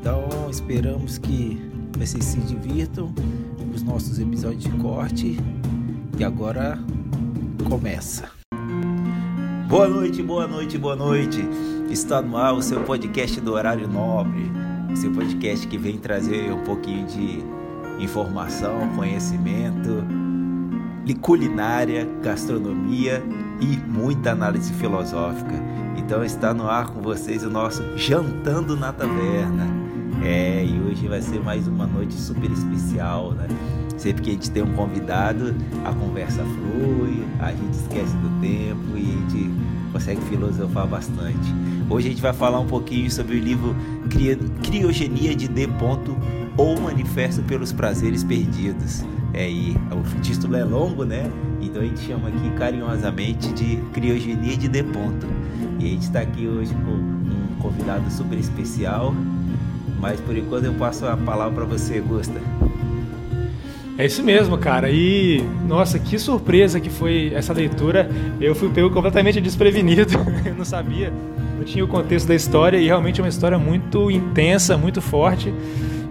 Então esperamos que vocês se divirtam com os nossos episódios de corte e agora começa. Boa noite, boa noite, boa noite. Está no ar o seu podcast do horário nobre, o seu podcast que vem trazer um pouquinho de informação, conhecimento, culinária, gastronomia e muita análise filosófica. Então está no ar com vocês o nosso Jantando na Taverna. É, e hoje vai ser mais uma noite super especial, né? Sempre que a gente tem um convidado, a conversa flui, a gente esquece do tempo e a gente consegue filosofar bastante. Hoje a gente vai falar um pouquinho sobre o livro Criogenia de D. ou Manifesto pelos Prazeres Perdidos. É, e o título é longo, né? Então a gente chama aqui carinhosamente de Criogenia de D. E a gente está aqui hoje com um convidado super especial, mas por enquanto eu passo a palavra para você, Gusta. É isso mesmo, cara. E nossa, que surpresa que foi essa leitura. Eu fui pego completamente desprevenido. eu não sabia, não tinha o contexto da história e realmente é uma história muito intensa, muito forte.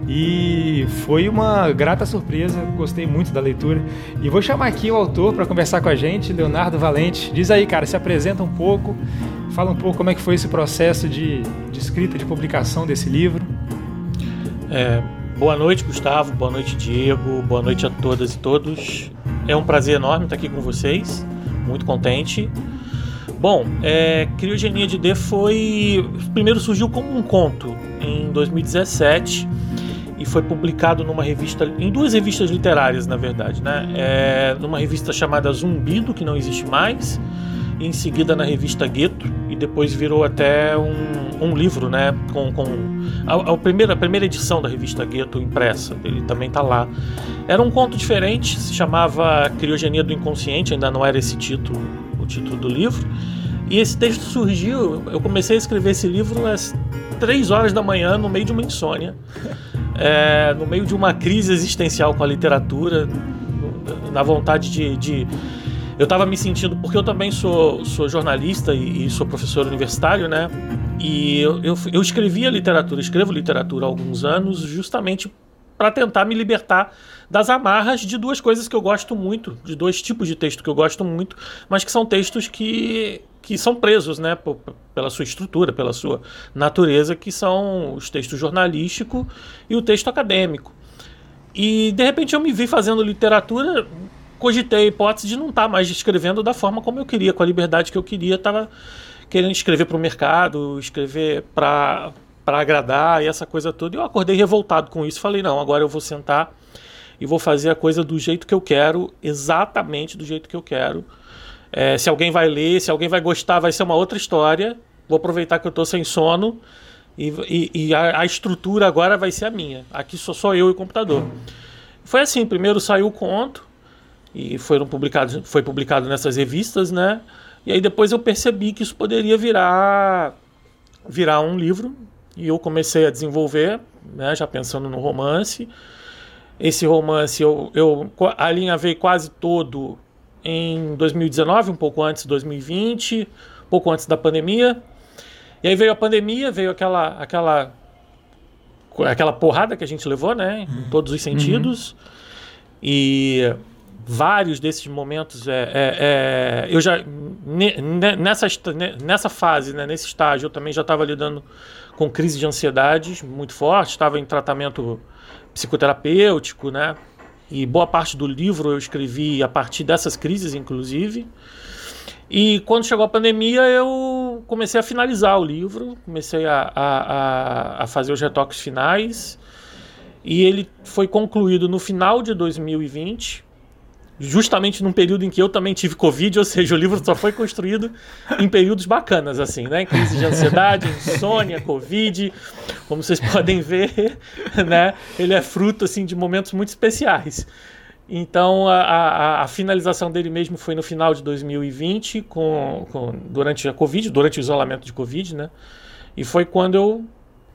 E foi uma grata surpresa, gostei muito da leitura. E vou chamar aqui o autor para conversar com a gente, Leonardo Valente. Diz aí, cara, se apresenta um pouco, fala um pouco como é que foi esse processo de, de escrita, de publicação desse livro. É, boa noite, Gustavo. Boa noite, Diego. Boa noite a todas e todos. É um prazer enorme estar aqui com vocês. Muito contente. Bom, é, Criogenia de D foi. Primeiro surgiu como um conto em 2017 e foi publicado numa revista, em duas revistas literárias, na verdade, né? É, numa revista chamada Zumbido, que não existe mais, e em seguida na revista Gueto, depois virou até um, um livro, né? Com, com a, a, primeira, a primeira edição da revista Gueto impressa, ele também está lá. Era um conto diferente, se chamava Criogenia do Inconsciente, ainda não era esse título, o título do livro. E esse texto surgiu, eu comecei a escrever esse livro às três horas da manhã, no meio de uma insônia, é, no meio de uma crise existencial com a literatura, na vontade de, de eu estava me sentindo, porque eu também sou, sou jornalista e, e sou professor universitário, né? E eu, eu, eu escrevia literatura, escrevo literatura há alguns anos, justamente para tentar me libertar das amarras de duas coisas que eu gosto muito, de dois tipos de texto que eu gosto muito, mas que são textos que, que são presos, né, pela sua estrutura, pela sua natureza, que são os textos jornalístico e o texto acadêmico. E de repente eu me vi fazendo literatura cogitei a hipótese de não estar tá mais escrevendo da forma como eu queria, com a liberdade que eu queria. Estava querendo escrever para o mercado, escrever para agradar e essa coisa toda. Eu acordei revoltado com isso. Falei: não, agora eu vou sentar e vou fazer a coisa do jeito que eu quero, exatamente do jeito que eu quero. É, se alguém vai ler, se alguém vai gostar, vai ser uma outra história. Vou aproveitar que eu estou sem sono e, e, e a, a, estrutura agora vai ser a minha. Aqui sou só eu e o computador. Foi assim: primeiro saiu o conto, e foram publicados, foi publicado nessas revistas, né? E aí depois eu percebi que isso poderia virar virar um livro e eu comecei a desenvolver, né, já pensando no romance. Esse romance eu, eu alinhavei quase todo em 2019, um pouco antes de 2020, um pouco antes da pandemia. E aí veio a pandemia, veio aquela aquela aquela porrada que a gente levou, né, em uhum. todos os sentidos. Uhum. E vários desses momentos é, é, é eu já nessa, nessa fase né, nesse estágio eu também já estava lidando com crise de ansiedade muito forte estava em tratamento psicoterapêutico né e boa parte do livro eu escrevi a partir dessas crises inclusive. E quando chegou a pandemia eu comecei a finalizar o livro comecei a, a, a fazer os retoques finais e ele foi concluído no final de 2020 justamente num período em que eu também tive Covid, ou seja, o livro só foi construído em períodos bacanas, assim, né? Crise de ansiedade, insônia, Covid, como vocês podem ver, né? Ele é fruto, assim, de momentos muito especiais. Então, a, a, a finalização dele mesmo foi no final de 2020, com, com, durante a Covid, durante o isolamento de Covid, né? E foi quando eu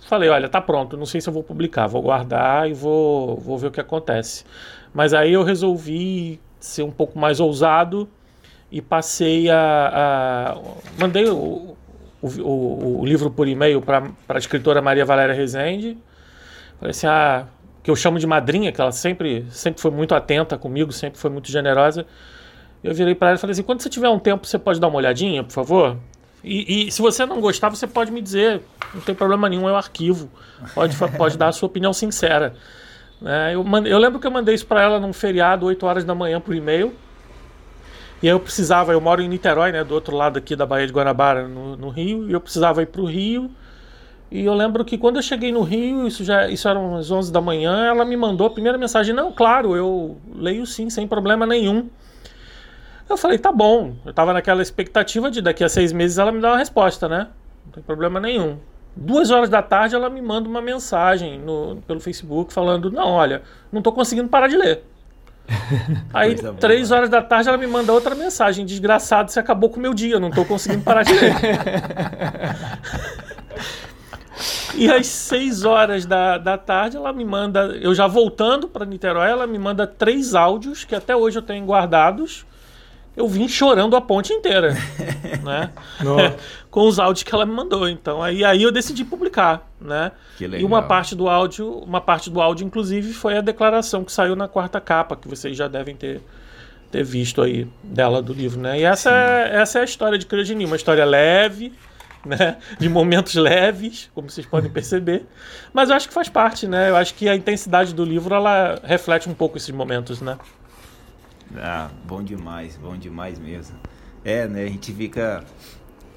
falei, olha, tá pronto, não sei se eu vou publicar, vou guardar e vou, vou ver o que acontece. Mas aí eu resolvi ser um pouco mais ousado e passei a. a mandei o, o, o, o, livro por e-mail para a escritora Maria Valéria Rezende. Falei assim, ah, que eu chamo de madrinha, que ela sempre, sempre foi muito atenta comigo, sempre foi muito generosa. Eu virei para ela e falei assim: quando você tiver um tempo, você pode dar uma olhadinha, por favor? E, e, se você não gostar, você pode me dizer, não tem problema nenhum, é o arquivo. Pode, pode dar a sua opinião sincera. É, eu, eu, lembro que eu mandei isso para ela num feriado, 8 horas da manhã, por e-mail. E aí eu precisava, eu moro em Niterói, né, do outro lado aqui da Baía de Guanabara, no, no Rio, e eu precisava ir para o Rio. E eu lembro que quando eu cheguei no Rio, isso já isso eram as 11 da manhã, ela me mandou a primeira mensagem: Não, claro, eu leio sim, sem problema nenhum. Eu falei: Tá bom. Eu tava naquela expectativa de daqui a seis meses ela me dar uma resposta, né? Não tem problema nenhum. Duas horas da tarde ela me manda uma mensagem no, pelo Facebook falando: Não, olha, não estou conseguindo parar de ler. Aí, três horas da tarde, ela me manda outra mensagem: Desgraçado, você acabou com o meu dia, não estou conseguindo parar de ler. e às seis horas da, da tarde, ela me manda, eu já voltando para Niterói, ela me manda três áudios que até hoje eu tenho guardados eu vim chorando a ponte inteira, né? Com os áudios que ela me mandou. Então aí, aí eu decidi publicar, né? Que legal. E uma parte do áudio, uma parte do áudio inclusive foi a declaração que saiu na quarta capa, que vocês já devem ter ter visto aí dela do livro, né? E essa é, essa é a história de Criogenia, uma história leve, né? De momentos leves, como vocês podem perceber. Mas eu acho que faz parte, né? Eu acho que a intensidade do livro ela reflete um pouco esses momentos, né? Ah, bom demais, bom demais mesmo. É, né? A gente fica.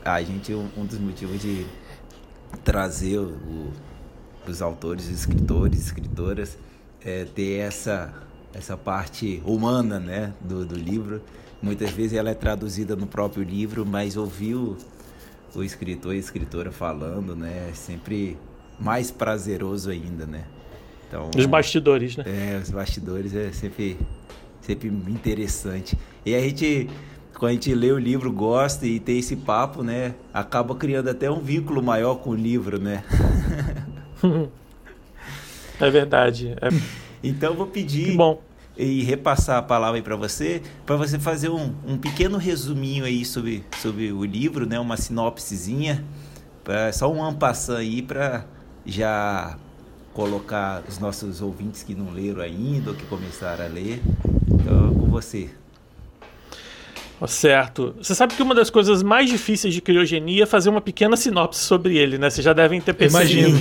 A gente, um, dos motivos de trazer o, os autores, escritores, escritoras, é ter essa, essa parte humana, né? Do, do livro. Muitas vezes ela é traduzida no próprio livro, mas ouvir o, o escritor e a escritora falando, né? É sempre mais prazeroso ainda, né? Então, os bastidores, né? É, os bastidores é sempre sempre interessante. E a gente, quando a gente lê o livro, gosta e tem esse papo, né? Acaba criando até um vínculo maior com o livro, né? é verdade. É... Então vou pedir e repassar a palavra aí para você, para você fazer um, um pequeno resuminho aí sobre, sobre o livro, né? Uma sinopsezinha, pra, só um ampassão aí para já colocar os nossos ouvintes que não leram ainda ou que começaram a ler então, com você. Certo. Você sabe que uma das coisas mais difíceis de criogenia é fazer uma pequena sinopse sobre ele, né? Vocês já devem ter percebido. Imagino.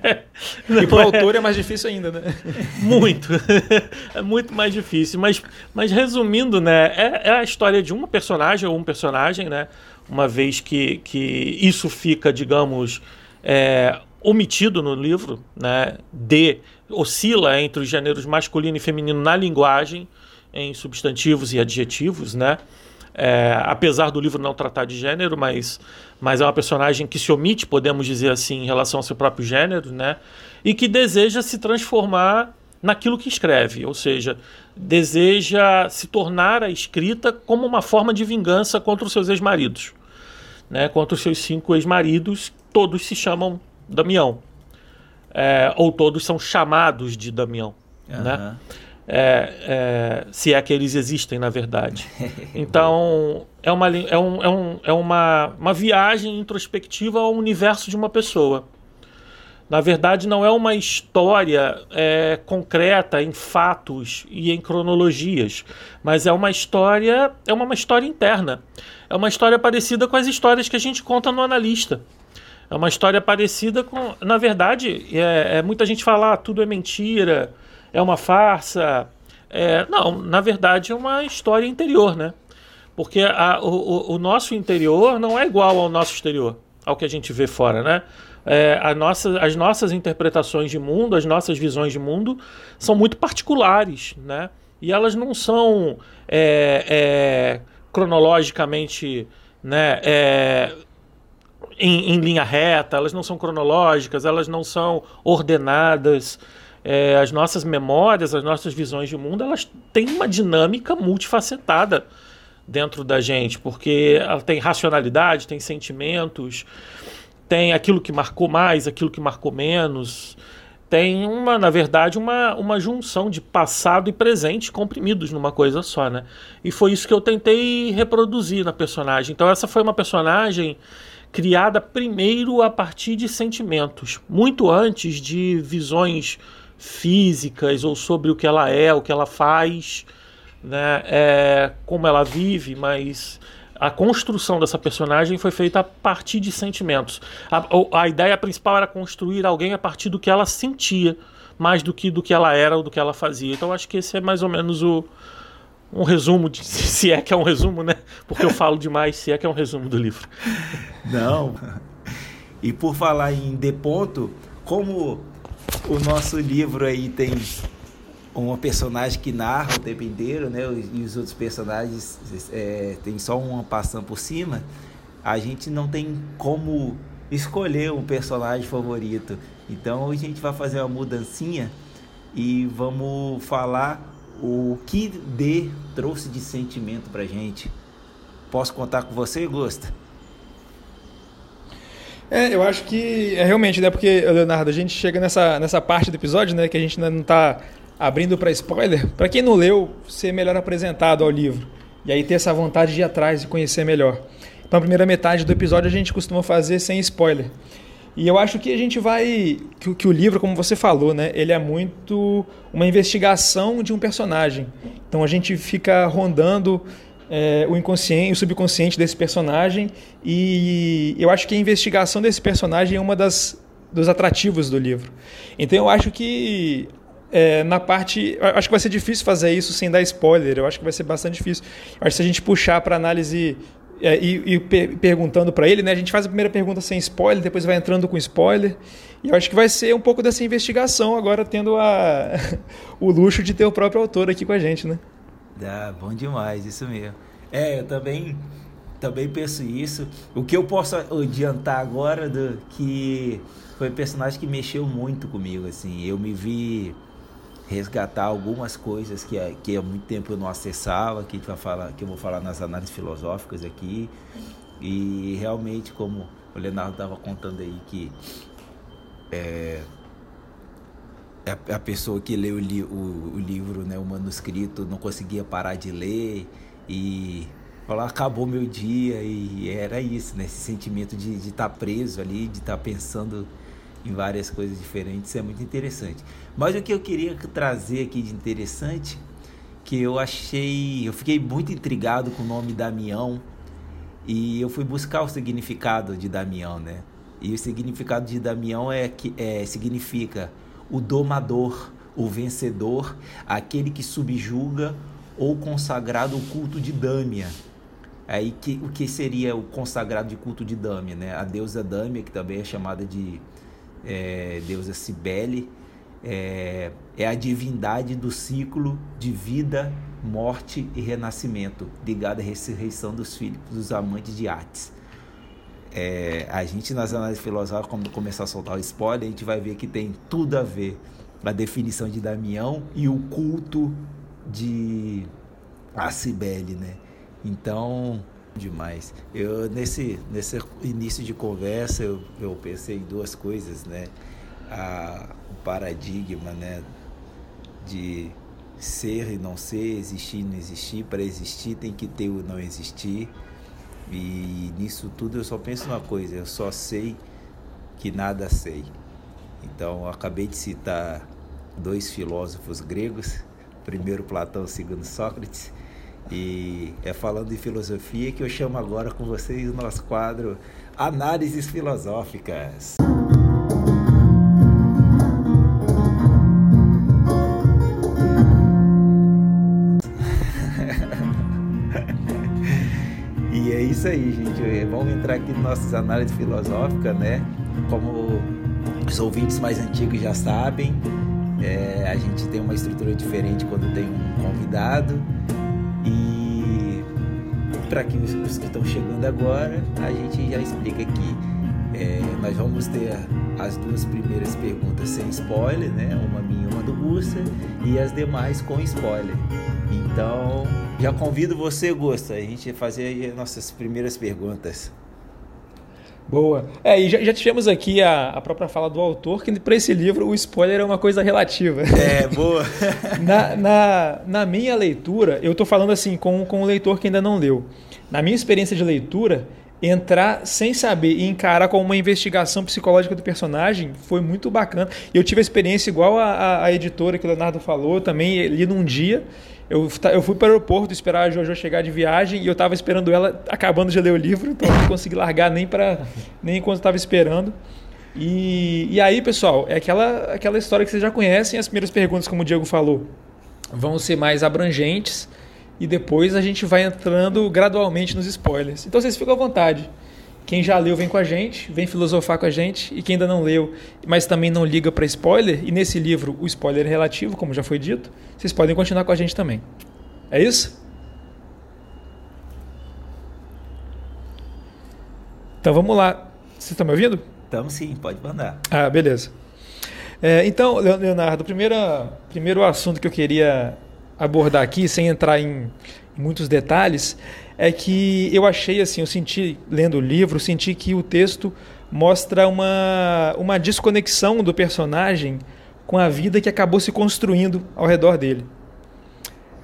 É. e para o autor é mais difícil ainda, né? Muito. é muito mais difícil. Mas, mas resumindo, né? É, é, a história de uma personagem ou um personagem, né? Uma vez que, que isso fica, digamos, é, omitido no livro, né? De oscila entre os gêneros masculino e feminino na linguagem, em substantivos e adjetivos, né? É, apesar do livro não tratar de gênero, mas, mas é uma personagem que se omite, podemos dizer assim, em relação ao seu próprio gênero, né? E que deseja se transformar naquilo que escreve, ou seja, deseja se tornar a escrita como uma forma de vingança contra os seus ex-maridos, né? Contra os seus cinco ex-maridos, todos se chamam Damião, é, ou todos são chamados de Damião, uhum. né? É, é, se é que eles existem, na verdade. Então, é, uma, é, um, é, um, é uma, uma viagem introspectiva ao universo de uma pessoa. Na verdade, não é uma história é, concreta em fatos e em cronologias, mas é uma história, é uma, uma história interna. É uma história parecida com as histórias que a gente conta no analista. É uma história parecida com. Na verdade, é, é muita gente fala ah, tudo é mentira, é uma farsa. É, não, na verdade é uma história interior, né? Porque a, o, o, nosso interior não é igual ao nosso exterior, ao que a gente vê fora, né? É, nossa, as nossas interpretações de mundo, as nossas visões de mundo são muito particulares, né? E elas não são é, é, cronologicamente né, é, em, em, linha reta, elas não são cronológicas, elas não são ordenadas. É, as nossas memórias, as nossas visões de mundo, elas têm uma dinâmica multifacetada dentro da gente, porque ela tem racionalidade, tem sentimentos, tem aquilo que marcou mais, aquilo que marcou menos. Tem uma, na verdade, uma, uma junção de passado e presente comprimidos numa coisa só, né? E foi isso que eu tentei reproduzir na personagem. Então essa foi uma personagem criada primeiro a partir de sentimentos, muito antes de visões físicas ou sobre o que ela é, o que ela faz né, é, como ela vive, mas a construção dessa personagem foi feita a partir de sentimentos. A, a, ideia principal era construir alguém a partir do que ela sentia, mais do que do que ela era ou do que ela fazia. Então acho que esse é mais ou menos o um resumo, de, se é que é um resumo, né? Porque eu falo demais, se é que é um resumo do livro. Não. E por falar em de ponto, como o nosso livro aí tem uma personagem que narra o tempo inteiro, né? E os outros personagens é, tem só uma passando por cima. A gente não tem como escolher um personagem favorito. Então a gente vai fazer uma mudancinha e vamos falar o que D trouxe de sentimento pra gente. Posso contar com você, Gosta? É, eu acho que é realmente, né? Porque, Leonardo, a gente chega nessa, nessa parte do episódio, né? Que a gente ainda não está abrindo para spoiler, para quem não leu, ser melhor apresentado ao livro. E aí ter essa vontade de ir atrás e conhecer melhor. Então a primeira metade do episódio a gente costuma fazer sem spoiler. E eu acho que a gente vai. Que, que, o livro, como você falou, né? Ele é muito uma investigação de um personagem. Então a gente fica rondando é, o inconsciente, o subconsciente desse personagem. E eu acho que a investigação desse personagem é uma das dos atrativos do livro. Então eu acho que é, na parte. Acho que vai ser difícil fazer isso sem dar spoiler. Eu acho que vai ser bastante difícil. Acho que se a gente puxar para análise é, e, e per perguntando para ele, né? A gente faz a primeira pergunta sem spoiler, depois vai entrando com spoiler. E eu acho que vai ser um pouco dessa investigação agora tendo a, o luxo de ter o próprio autor aqui com a gente, né? Dá, bom demais, isso mesmo. É, eu também, também penso isso. O que eu posso adiantar agora do que foi um personagem que mexeu muito comigo, assim. Eu me vi resgatar algumas coisas que, que há muito tempo eu não acessava, que, vai falar, que eu vou falar nas análises filosóficas aqui. E realmente, como o Leonardo estava contando aí, que é, a, a pessoa que leu o, li, o, o, livro, né, o manuscrito, não conseguia parar de ler e falar acabou meu dia e era isso, né, esse sentimento de estar tá preso ali, de estar tá pensando em várias coisas diferentes, é muito interessante. Mas o que eu queria trazer aqui de interessante, que eu achei, eu fiquei muito intrigado com o nome Damião e eu fui buscar o significado de Damião, né? E o significado de Damião é que é, significa o domador, o vencedor, aquele que subjuga ou consagrado o culto de Dâmia. Aí que, o que seria o consagrado de culto de Dâmia, né? A deusa Dâmia, que também é chamada de é, deusa Cibele, é, é a divindade do ciclo de vida, morte e renascimento, ligada à ressurreição dos filhos dos amantes de artes. É, a gente nas análises filosóficas, quando começar a soltar o spoiler, a gente vai ver que tem tudo a ver a definição de Damião e o culto de a Cibele, né? Então, demais. Eu nesse nesse início de conversa eu, eu pensei em duas coisas, né? A, o paradigma, né, de ser e não ser, existir e não existir. Para existir tem que ter o não existir. E nisso tudo eu só penso uma coisa, eu só sei que nada sei. Então acabei de citar dois filósofos gregos, primeiro Platão, segundo Sócrates, e é falando de filosofia que eu chamo agora com vocês o nosso quadro Análises Filosóficas. Isso aí, gente. Vamos entrar aqui nas nossas análises filosóficas, né? Como os ouvintes mais antigos já sabem, é, a gente tem uma estrutura diferente quando tem um convidado. E para que os, que estão chegando agora, a gente já explica que é, nós vamos ter as duas primeiras perguntas sem spoiler, né? Uma minha e uma do Gusta, e as demais com spoiler. Então, já convido você, Gusta, a gente fazer as nossas primeiras perguntas. Boa. É, e já, já tivemos aqui a, a própria fala do autor, que para esse livro o spoiler é uma coisa relativa. É, boa. na, na, na, minha leitura, eu estou falando assim com, com o leitor que ainda não leu. Na minha experiência de leitura, entrar sem saber e encarar como uma investigação psicológica do personagem foi muito bacana. Eu tive a experiência igual a, a, a editora que o Leonardo falou, também li num dia. Eu, eu fui para o aeroporto esperar a Jojo chegar de viagem e eu estava esperando ela acabando de ler o livro, então eu não consegui largar nem, pra, nem enquanto estava esperando. E, e aí, pessoal, é aquela, aquela história que vocês já conhecem. As primeiras perguntas, como o Diego falou, vão ser mais abrangentes e depois a gente vai entrando gradualmente nos spoilers. Então vocês ficam à vontade. Quem já leu vem com a gente, vem filosofar com a gente, e quem ainda não leu, mas também não liga para spoiler, e nesse livro o spoiler é relativo, como já foi dito, vocês podem continuar com a gente também. É isso? Então vamos lá. Vocês estão me ouvindo? Estamos sim, pode mandar. Ah, beleza. É, então, Leonardo, o primeiro, assunto que eu queria abordar aqui, sem entrar em muitos detalhes, é que eu achei assim, eu senti lendo o livro, senti que o texto mostra uma, uma desconexão do personagem com a vida que acabou se construindo ao redor dele.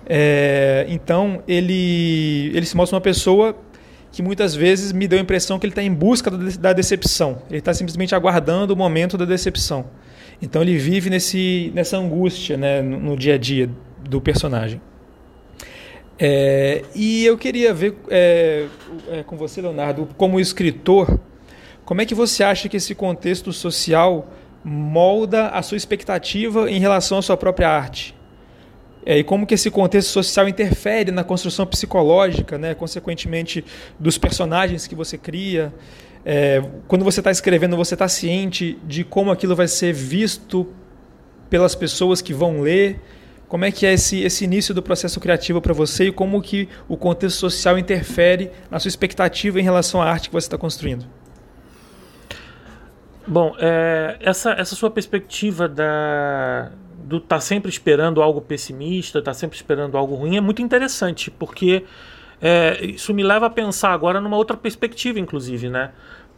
É, então ele ele se mostra uma pessoa que muitas vezes me deu a impressão que ele está em busca da decepção. Ele está simplesmente aguardando o momento da decepção. Então ele vive nesse, nessa angústia né, no, no dia a dia do personagem. É, e eu queria ver é, é, com você, Leonardo, como escritor, como é que você acha que esse contexto social molda a sua expectativa em relação à sua própria arte? É, e como que esse contexto social interfere na construção psicológica, né, consequentemente, dos personagens que você cria? É, quando você está escrevendo, você está ciente de como aquilo vai ser visto pelas pessoas que vão ler? Como é que é esse, esse início do processo criativo para você e como que o contexto social interfere na sua expectativa em relação à arte que você está construindo? Bom, é, essa, essa sua perspectiva da, do estar tá sempre esperando algo pessimista, estar tá sempre esperando algo ruim é muito interessante, porque é, isso me leva a pensar agora numa outra perspectiva, inclusive, né?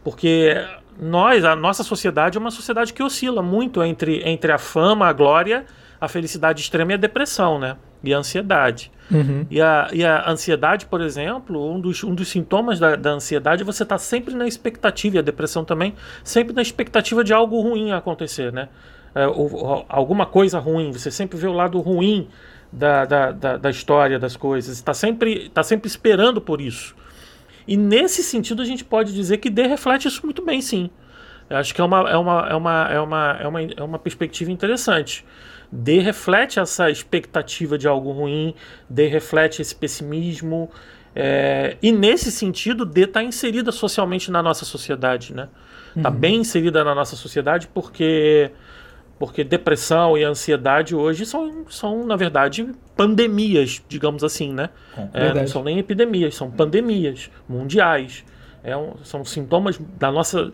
Porque nós, a nossa sociedade é uma sociedade que oscila muito entre, entre a fama, a glória a felicidade extrema e a depressão, né? E a ansiedade. Uhum. E, a, e a ansiedade, por exemplo, um dos, um dos sintomas da, da ansiedade é você estar tá sempre na expectativa, e a depressão também, sempre na expectativa de algo ruim acontecer, né? É, ou, alguma coisa ruim, você sempre vê o lado ruim da, da, da, da história, das coisas, está sempre, tá sempre esperando por isso. E nesse sentido a gente pode dizer que D reflete isso muito bem, sim. Eu acho que é uma, é uma, é uma, é uma, é uma, é uma perspectiva interessante. D reflete essa expectativa de algo ruim, D reflete esse pessimismo. É, e nesse sentido, D está inserida socialmente na nossa sociedade, né? Está uhum. bem inserida na nossa sociedade porque porque depressão e ansiedade hoje são, são na verdade, pandemias, digamos assim, né? É, não são nem epidemias, são pandemias mundiais. É um, são sintomas da nossa,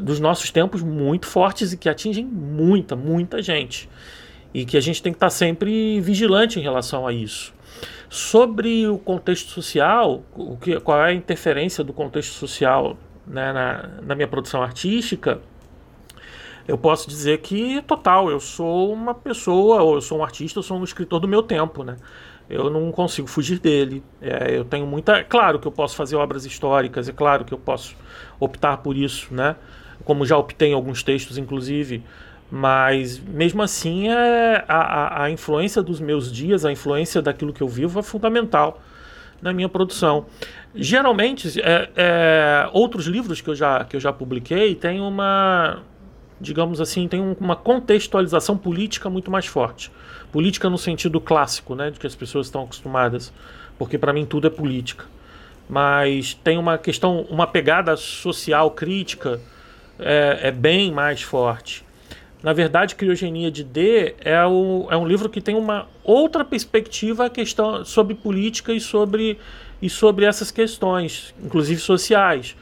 dos nossos tempos muito fortes e que atingem muita, muita gente e que a gente tem que estar sempre vigilante em relação a isso. Sobre o contexto social, o que, qual é a interferência do contexto social né, na, na minha produção artística, eu posso dizer que total, eu sou uma pessoa, ou eu sou um artista, eu sou um escritor do meu tempo, né? Eu não consigo fugir dele. É, eu tenho muita. É claro que eu posso fazer obras históricas, é claro que eu posso optar por isso, né? Como já optei em alguns textos, inclusive, mas mesmo assim, é, a, a, influência dos meus dias, a influência daquilo que eu vivo é fundamental na minha produção. Geralmente, é, é, outros livros que eu já, que eu já publiquei têm uma, digamos assim, tem uma contextualização política muito mais forte. Política no sentido clássico, né, de que as pessoas estão acostumadas, porque para mim tudo é política. Mas tem uma questão, uma pegada social crítica é, é bem mais forte. Na verdade, Criogenia de D é, o, é um livro que tem uma outra perspectiva questão, sobre política e sobre, e sobre essas questões, inclusive sociais.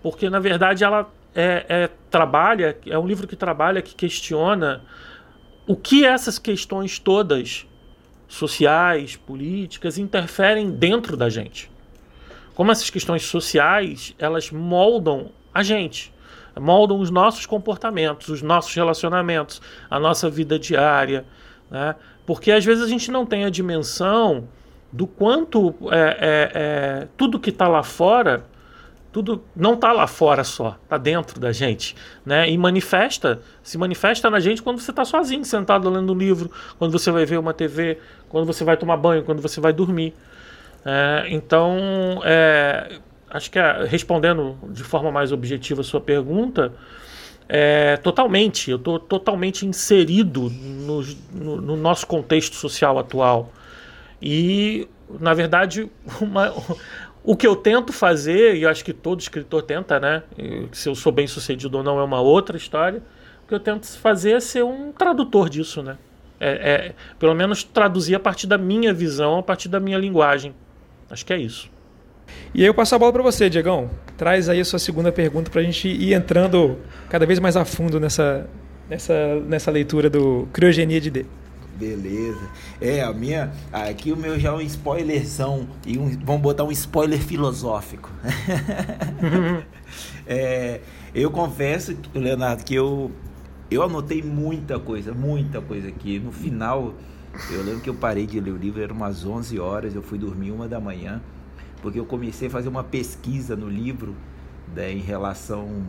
Porque, na verdade, ela é, é, trabalha, é um livro que trabalha, que questiona o que essas questões todas, sociais, políticas, interferem dentro da gente. Como essas questões sociais, elas moldam a gente moldam os nossos comportamentos, os nossos relacionamentos, a nossa vida diária. Né? Porque às vezes a gente não tem a dimensão do quanto é, é, é, tudo que está lá fora, tudo não está lá fora só, está dentro da gente, né? E manifesta, se manifesta na gente quando você está sozinho, sentado lendo um livro, quando você vai ver uma TV, quando você vai tomar banho, quando você vai dormir. É, então, é, acho que é, respondendo de forma mais objetiva a sua pergunta, é, totalmente, eu estou totalmente inserido no, no, no, nosso contexto social atual. E, na verdade, uma, o que eu tento fazer, e eu acho que todo escritor tenta, né? Se eu sou bem sucedido ou não é uma outra história. O que eu tento fazer é ser um tradutor disso, né? É, é, pelo menos traduzir a partir da minha visão, a partir da minha linguagem. Acho que é isso. E aí eu passo a bola para você, Diegão. Traz aí a sua segunda pergunta para a gente ir entrando cada vez mais a fundo nessa, nessa, nessa leitura do Criogenia de D. Beleza. É, a minha. Aqui o meu já é um spoilerzão. E um, vamos botar um spoiler filosófico. é, eu confesso, Leonardo, que eu, eu anotei muita coisa, muita coisa aqui. No final, eu lembro que eu parei de ler o livro, eram umas 11 horas, eu fui dormir uma da manhã porque eu comecei a fazer uma pesquisa no livro né, em relação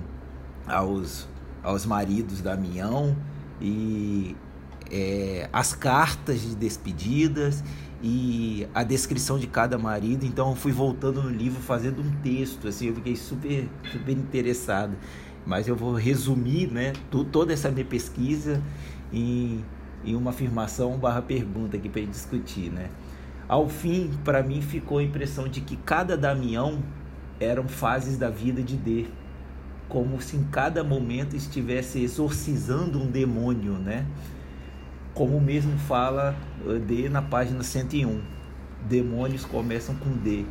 aos, aos maridos da Mião e é, as cartas de despedidas e a descrição de cada marido. Então eu fui voltando no livro fazendo um texto, assim, eu fiquei super, super interessado. Mas eu vou resumir né, toda essa minha pesquisa em, em uma afirmação barra pergunta aqui para discutir, né? Ao fim, para mim ficou a impressão de que cada Damião eram fases da vida de D, como se em cada momento estivesse exorcizando um demônio, né? Como mesmo fala eh, D na página 101. Demônios começam com D,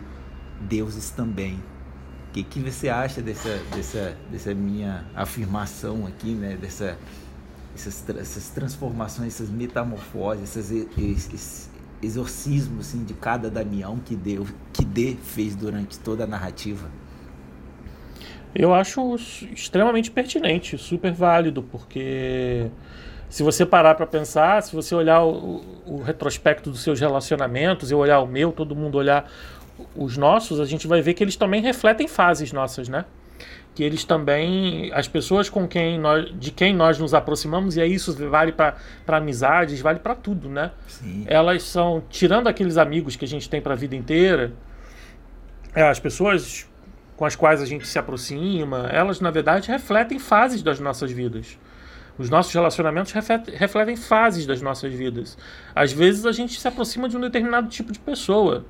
deuses também. O que, que você acha dessa, dessa, dessa minha afirmação aqui, né? Dessa, essas, essas transformações, essas metamorfoses, essas, esses, exorcismo assim, de cada Damião que deu, que D fez durante toda a narrativa? Eu acho extremamente pertinente, super válido, porque se você parar para pensar, se você olhar o, o, retrospecto dos seus relacionamentos, eu olhar o meu, todo mundo olhar os nossos, a gente vai ver que eles também refletem fases nossas, né? que eles também, as pessoas com quem nós, de quem nós nos aproximamos, e aí isso vale para amizades, vale para tudo, né? Sim. Elas são, tirando aqueles amigos que a gente tem para a vida inteira, é, as pessoas com as quais a gente se aproxima, elas na verdade refletem fases das nossas vidas. Os nossos relacionamentos refletem fases das nossas vidas. Às vezes a gente se aproxima de um determinado tipo de pessoa.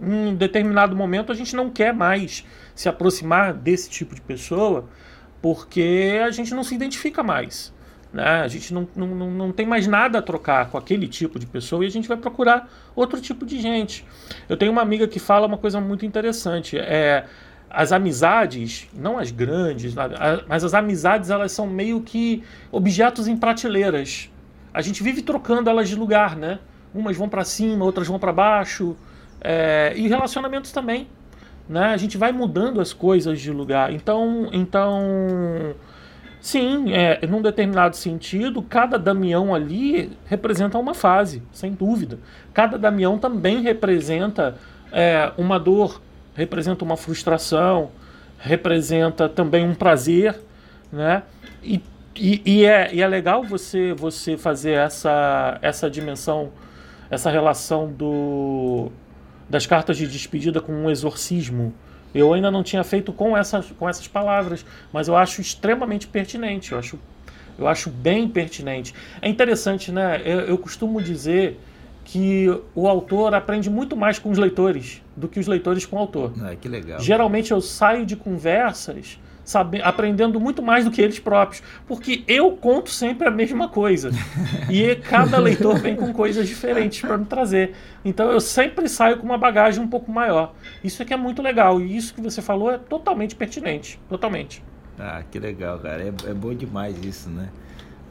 Em um determinado momento a gente não quer mais se aproximar desse tipo de pessoa porque a gente não se identifica mais. Né? A gente não, não, não tem mais nada a trocar com aquele tipo de pessoa e a gente vai procurar outro tipo de gente. Eu tenho uma amiga que fala uma coisa muito interessante. É, as amizades, não as grandes, mas as amizades elas são meio que objetos em prateleiras. A gente vive trocando elas de lugar, né? Umas vão para cima, outras vão para baixo. É, e relacionamentos também né? A gente vai mudando as coisas de lugar. Então, então sim, é, num determinado sentido, cada Damião ali representa uma fase, sem dúvida. Cada Damião também representa é, uma dor, representa uma frustração, representa também um prazer, né? E, e, e, é, e é legal você, você fazer essa, essa dimensão, essa relação do das cartas de despedida com um exorcismo. Eu ainda não tinha feito com essas, com essas palavras, mas eu acho extremamente pertinente. Eu acho, eu acho bem pertinente. É interessante, né? Eu, eu costumo dizer que o autor aprende muito mais com os leitores do que os leitores com o autor. Ah, que legal. Geralmente eu saio de conversas sabe, aprendendo muito mais do que eles próprios, porque eu conto sempre a mesma coisa e cada leitor vem com coisas diferentes para me trazer. Então eu sempre saio com uma bagagem um pouco maior. Isso é que é muito legal e isso que você falou é totalmente pertinente, totalmente. Ah, que legal, cara. É, é bom demais isso, né?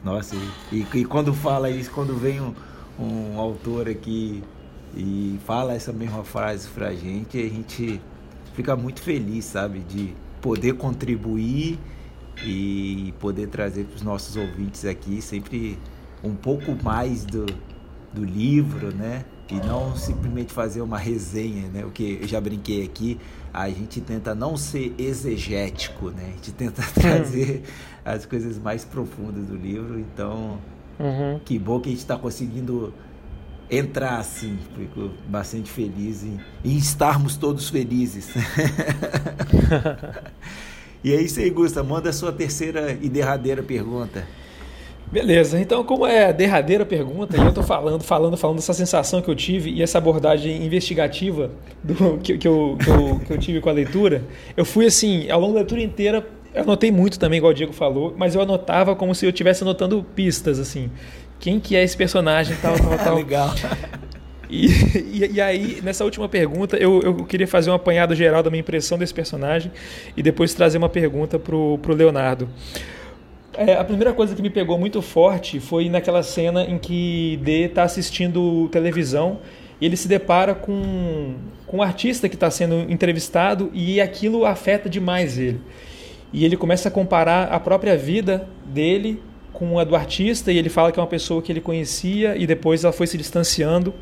Nossa, e, e quando fala isso, quando vem um, um autor aqui e fala essa mesma frase pra gente, a gente fica muito feliz, sabe? De poder contribuir e poder trazer para os nossos ouvintes aqui sempre um pouco mais do, do livro, né? E não simplesmente fazer uma resenha, né? O que eu já brinquei aqui, a gente tenta não ser exegético, né? A gente tenta trazer as coisas mais profundas do livro. Então, uhum. que bom que a gente está conseguindo entrar assim. Fico bastante feliz em, em estarmos todos felizes. e é isso aí, Gusta. Manda a sua terceira e derradeira pergunta. Beleza, então como é a derradeira pergunta, e eu estou falando, falando, falando dessa sensação que eu tive e essa abordagem investigativa do, que, que, eu, que, eu, que eu tive com a leitura, eu fui assim, ao longo da leitura inteira, eu anotei muito também, igual o Diego falou, mas eu anotava como se eu estivesse anotando pistas, assim. Quem que é esse personagem, tal, tal, tal. Legal. E, e, e, aí, nessa última pergunta, eu, eu queria fazer um apanhado geral da minha impressão desse personagem e depois trazer uma pergunta pro, pro Leonardo. É, a primeira coisa que me pegou muito forte foi naquela cena em que D está assistindo televisão e ele se depara com, com um artista que está sendo entrevistado e aquilo afeta demais ele. E ele começa a comparar a própria vida dele com a do artista e ele fala que é uma pessoa que ele conhecia e depois ela foi se distanciando.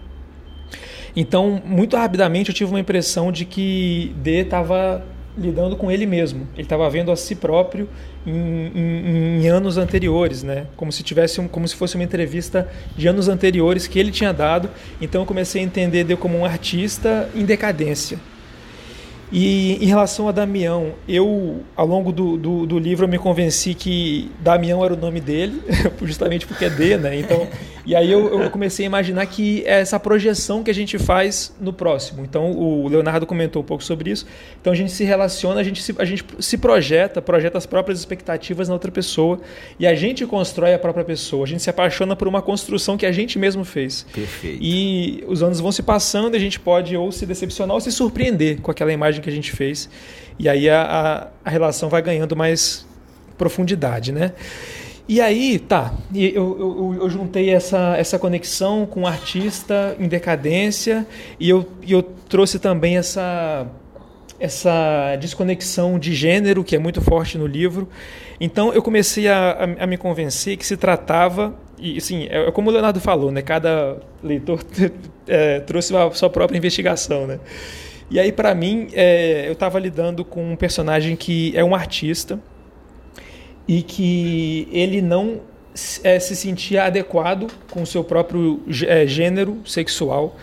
Então, muito rapidamente eu tive uma impressão de que D estava lidando com ele mesmo. Ele estava vendo a si próprio em, em, em, anos anteriores, né? Como se tivesse um, como se fosse uma entrevista de anos anteriores que ele tinha dado. Então eu comecei a entender ele como um artista em decadência. E em relação a Damião, eu, ao longo do, do, do, livro, eu me convenci que Damião era o nome dele, justamente porque é D, né? Então, e aí eu, eu, comecei a imaginar que é essa projeção que a gente faz no próximo. Então, o Leonardo comentou um pouco sobre isso. Então, a gente se relaciona, a gente se, a gente se projeta, projeta as próprias expectativas na outra pessoa e a gente constrói a própria pessoa. A gente se apaixona por uma construção que a gente mesmo fez. Perfeito. E os anos vão se passando e a gente pode ou se decepcionar ou se surpreender com aquela imagem que a gente fez. E aí a, a, a relação vai ganhando mais profundidade, né? E aí, tá, eu, eu, eu, juntei essa, essa conexão com o artista em decadência e eu, eu trouxe também essa, essa desconexão de gênero que é muito forte no livro. Então eu comecei a, a, a me convencer que se tratava, e assim, é, é como o Leonardo falou, né? cada leitor é, trouxe a sua própria investigação. Né? E aí, para mim, é, eu estava lidando com um personagem que é um artista e que ele não é, se sentia adequado com o seu próprio é, gênero sexual.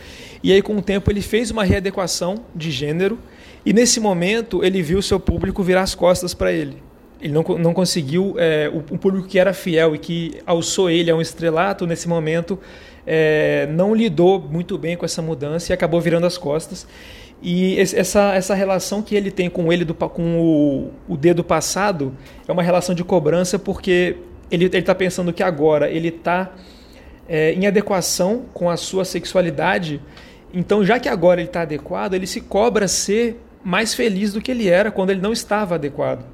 E aí, com o tempo, ele fez uma readequação de gênero e, nesse momento, ele viu o seu público virar as costas para ele. Ele não, não conseguiu, é, o, o, público que era fiel e que alçou ele a um estrelato, nesse momento, é, não lidou muito bem com essa mudança e acabou virando as costas. E essa, essa relação que ele tem com ele do, com o, o dedo passado é uma relação de cobrança porque ele está pensando que agora ele está é, em adequação com a sua sexualidade. Então, já que agora ele está adequado, ele se cobra ser mais feliz do que ele era quando ele não estava adequado.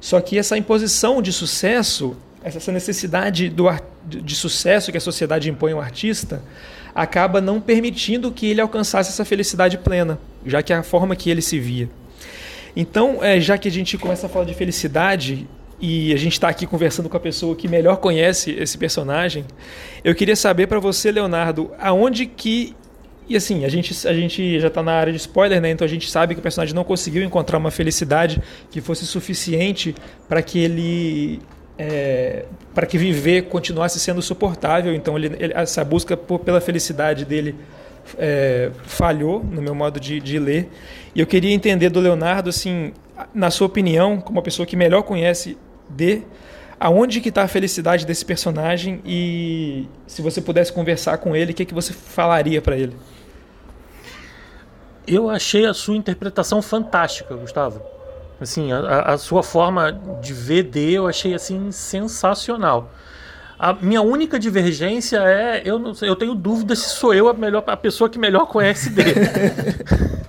Só que essa imposição de sucesso, essa necessidade do, de sucesso que a sociedade impõe ao artista, acaba não permitindo que ele alcançasse essa felicidade plena, já que é a forma que ele se via. Então, é, já que a gente começa a falar de felicidade e a gente está aqui conversando com a pessoa que melhor conhece esse personagem, eu queria saber para você, Leonardo, aonde que e assim, a gente, a gente já está na área de spoiler, né? Então a gente sabe que o personagem não conseguiu encontrar uma felicidade que fosse suficiente para que ele é, para que viver continuasse sendo suportável. Então, ele, ele, essa busca por, pela felicidade dele é, falhou no meu modo de, de, ler. E eu queria entender do Leonardo, assim, na sua opinião, como a pessoa que melhor conhece de aonde que está a felicidade desse personagem e se você pudesse conversar com ele, o que, que você falaria para ele? Eu achei a sua interpretação fantástica, Gustavo. Assim, a, a sua forma de ver D eu achei assim sensacional. A minha única divergência é eu não sei, eu tenho dúvida se sou eu a melhor a pessoa que melhor conhece D.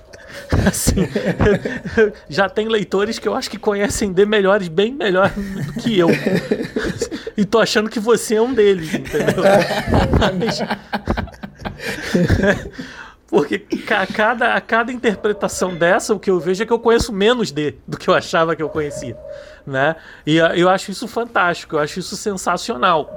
assim, já tem leitores que eu acho que conhecem D melhores, bem melhor do que eu. e tô achando que você é um deles, entendeu? Mas, porque a cada, a cada interpretação dessa, o que eu vejo é que eu conheço menos de do que eu achava que eu conhecia. Né? E eu acho isso fantástico, eu acho isso sensacional.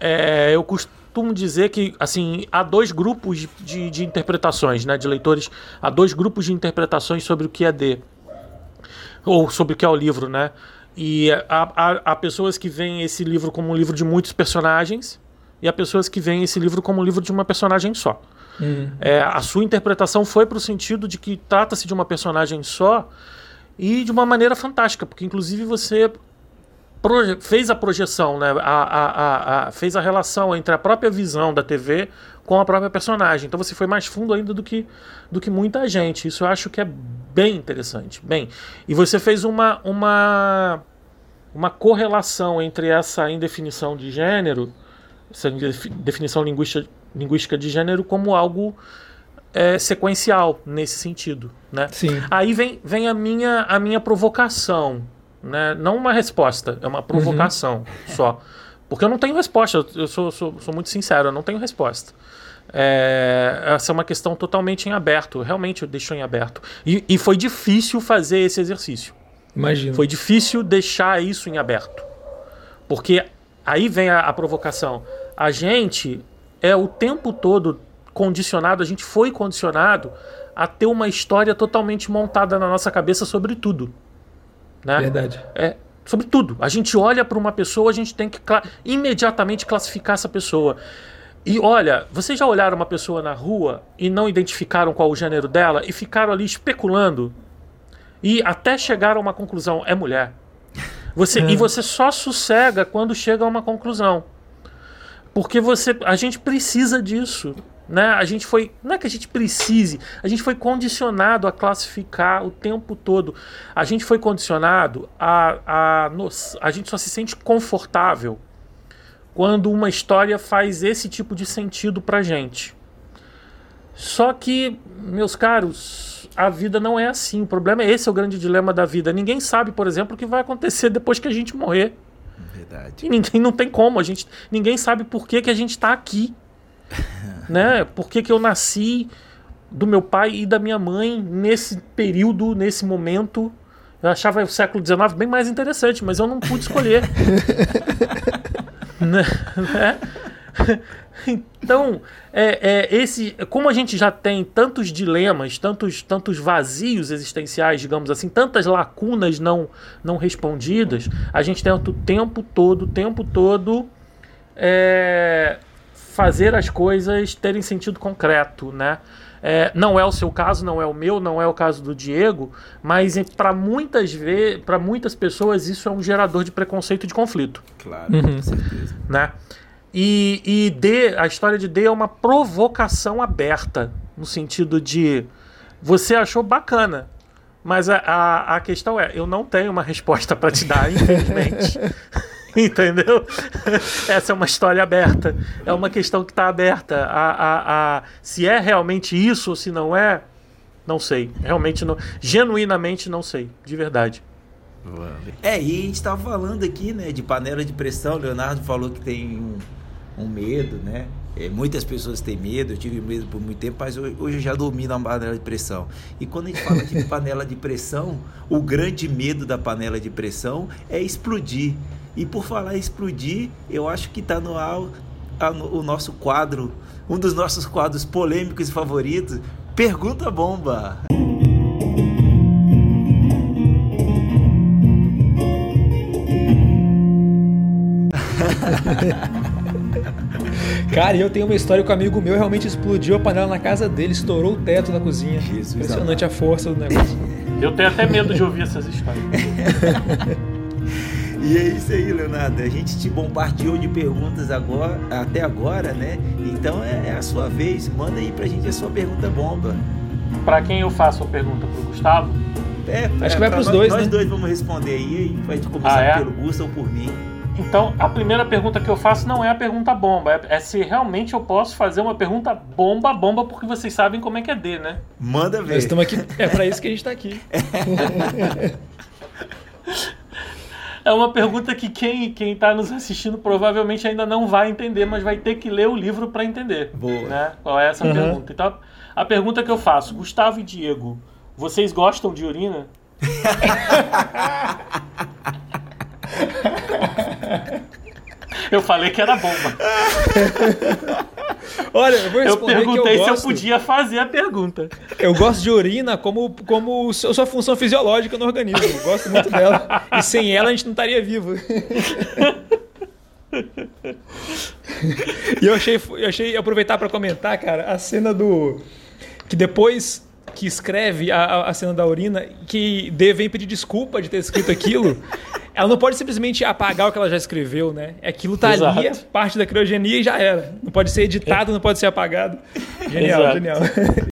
É, eu costumo dizer que assim há dois grupos de, de interpretações, né, de leitores, há dois grupos de interpretações sobre o que é D, ou sobre o que é o livro. Né? E há, há, há pessoas que veem esse livro como um livro de muitos personagens, e há pessoas que veem esse livro como um livro de uma personagem só. Uhum. É, a sua interpretação foi para o sentido de que trata-se de uma personagem só e de uma maneira fantástica, porque inclusive você fez a projeção, né? A, a, a, fez a relação entre a própria visão da TV com a própria personagem. Então você foi mais fundo ainda do que, do que muita gente. Isso eu acho que é bem interessante. Bem, e você fez uma, uma, uma correlação entre essa indefinição de gênero, essa definição linguística linguística de gênero como algo é, sequencial nesse sentido, né? Sim. Aí vem, vem a minha a minha provocação, né? Não uma resposta, é uma provocação uhum. só, porque eu não tenho resposta. Eu sou, sou, sou muito sincero, eu não tenho resposta. É, essa é uma questão totalmente em aberto, realmente eu deixo em aberto. E, e foi difícil fazer esse exercício. Imagino. Foi difícil deixar isso em aberto. Porque aí vem a, a provocação. A gente é o tempo todo condicionado, a gente foi condicionado a ter uma história totalmente montada na nossa cabeça sobre tudo. Né? Verdade. É, sobre tudo. A gente olha para uma pessoa, a gente tem que cla imediatamente classificar essa pessoa. E olha, vocês já olharam uma pessoa na rua e não identificaram qual o gênero dela e ficaram ali especulando e até chegaram a uma conclusão, é mulher. Você, é. E você só sossega quando chega a uma conclusão. Porque você, a gente precisa disso. Né? A gente foi. Não é que a gente precise, a gente foi condicionado a classificar o tempo todo. A gente foi condicionado a. A, a gente só se sente confortável quando uma história faz esse tipo de sentido pra gente. Só que, meus caros, a vida não é assim. O problema é esse é o grande dilema da vida. Ninguém sabe, por exemplo, o que vai acontecer depois que a gente morrer. Verdade. E ninguém não tem como. A gente, ninguém sabe por que, que a gente está aqui. né? Por que, que eu nasci do meu pai e da minha mãe nesse período, nesse momento. Eu achava o século XIX bem mais interessante, mas eu não pude escolher. né? Então, é, é, esse, como a gente já tem tantos dilemas, tantos, tantos vazios existenciais, digamos assim, tantas lacunas não, não respondidas, a gente tenta o tempo todo, o tempo todo, é, fazer as coisas terem sentido concreto, né? É, não é o seu caso, não é o meu, não é o caso do Diego, mas para muitas vezes, para muitas pessoas isso é um gerador de preconceito e de conflito. Claro, uhum. com certeza. Né? E, e D, a história de D é uma provocação aberta, no sentido de você achou bacana, mas a, a, a questão é, eu não tenho uma resposta para te dar, infelizmente. Entendeu? Essa é uma história aberta. É uma questão que está aberta. A, a, a, se é realmente isso ou se não é, não sei. Realmente não. Genuinamente não sei. De verdade. É, e a gente estava falando aqui, né, de panela de pressão. Leonardo falou que tem um um medo, né? É, muitas pessoas têm medo, eu tive medo por muito tempo, mas hoje, eu já domino a panela de pressão. E quando a gente fala de panela de pressão, o grande medo da panela de pressão é explodir. E por falar explodir, eu acho que está no ar o nosso quadro, um dos nossos quadros polêmicos e favoritos, Pergunta Bomba. Cara, eu tenho uma história com um amigo meu, realmente explodiu a panela na casa dele, estourou o teto da cozinha. Jesus Impressionante amado. a força do negócio. Eu tenho até medo de ouvir essas histórias. E é isso aí, Leonardo. A gente te bombardeou de perguntas agora, até agora, né? Então é, é a sua vez. Manda aí pra gente a sua pergunta bomba. Para quem eu faço a pergunta pro Gustavo? É, Acho é, que vai pros nós, dois, Nós né? dois vamos responder aí, e pode começar Ah, é? pelo Gusta ou por mim. Então, a primeira pergunta que eu faço não é a pergunta bomba, é, é se realmente eu posso fazer uma pergunta bomba, bomba, porque vocês sabem como é que é D, né? Manda Nós ver. estamos aqui. É pra isso que a gente tá aqui. É uma pergunta que quem, quem tá nos assistindo provavelmente ainda não vai entender, mas vai ter que ler o livro para entender. Boa. Né? Qual é essa Uhum. pergunta? Então, a pergunta que eu faço, Gustavo e Diego, vocês gostam de urina? eu falei que era bomba. Olha, eu vou Eu responder perguntei que eu se eu gosto. podia fazer a pergunta. Eu gosto de urina como, como sua sua função fisiológica no organismo. Eu gosto muito dela. E sem ela a gente não estaria vivo. e eu achei, eu achei aproveitar para comentar, cara, a cena do. Que depois que escreve a, a- cena da urina, que D vem pedir desculpa de ter escrito aquilo. Ela não pode simplesmente apagar o que ela já escreveu, né? Aquilo tá ali, é Exato. parte da criogenia e já era. Não pode ser editado, não pode ser apagado. Genial, Exato. genial.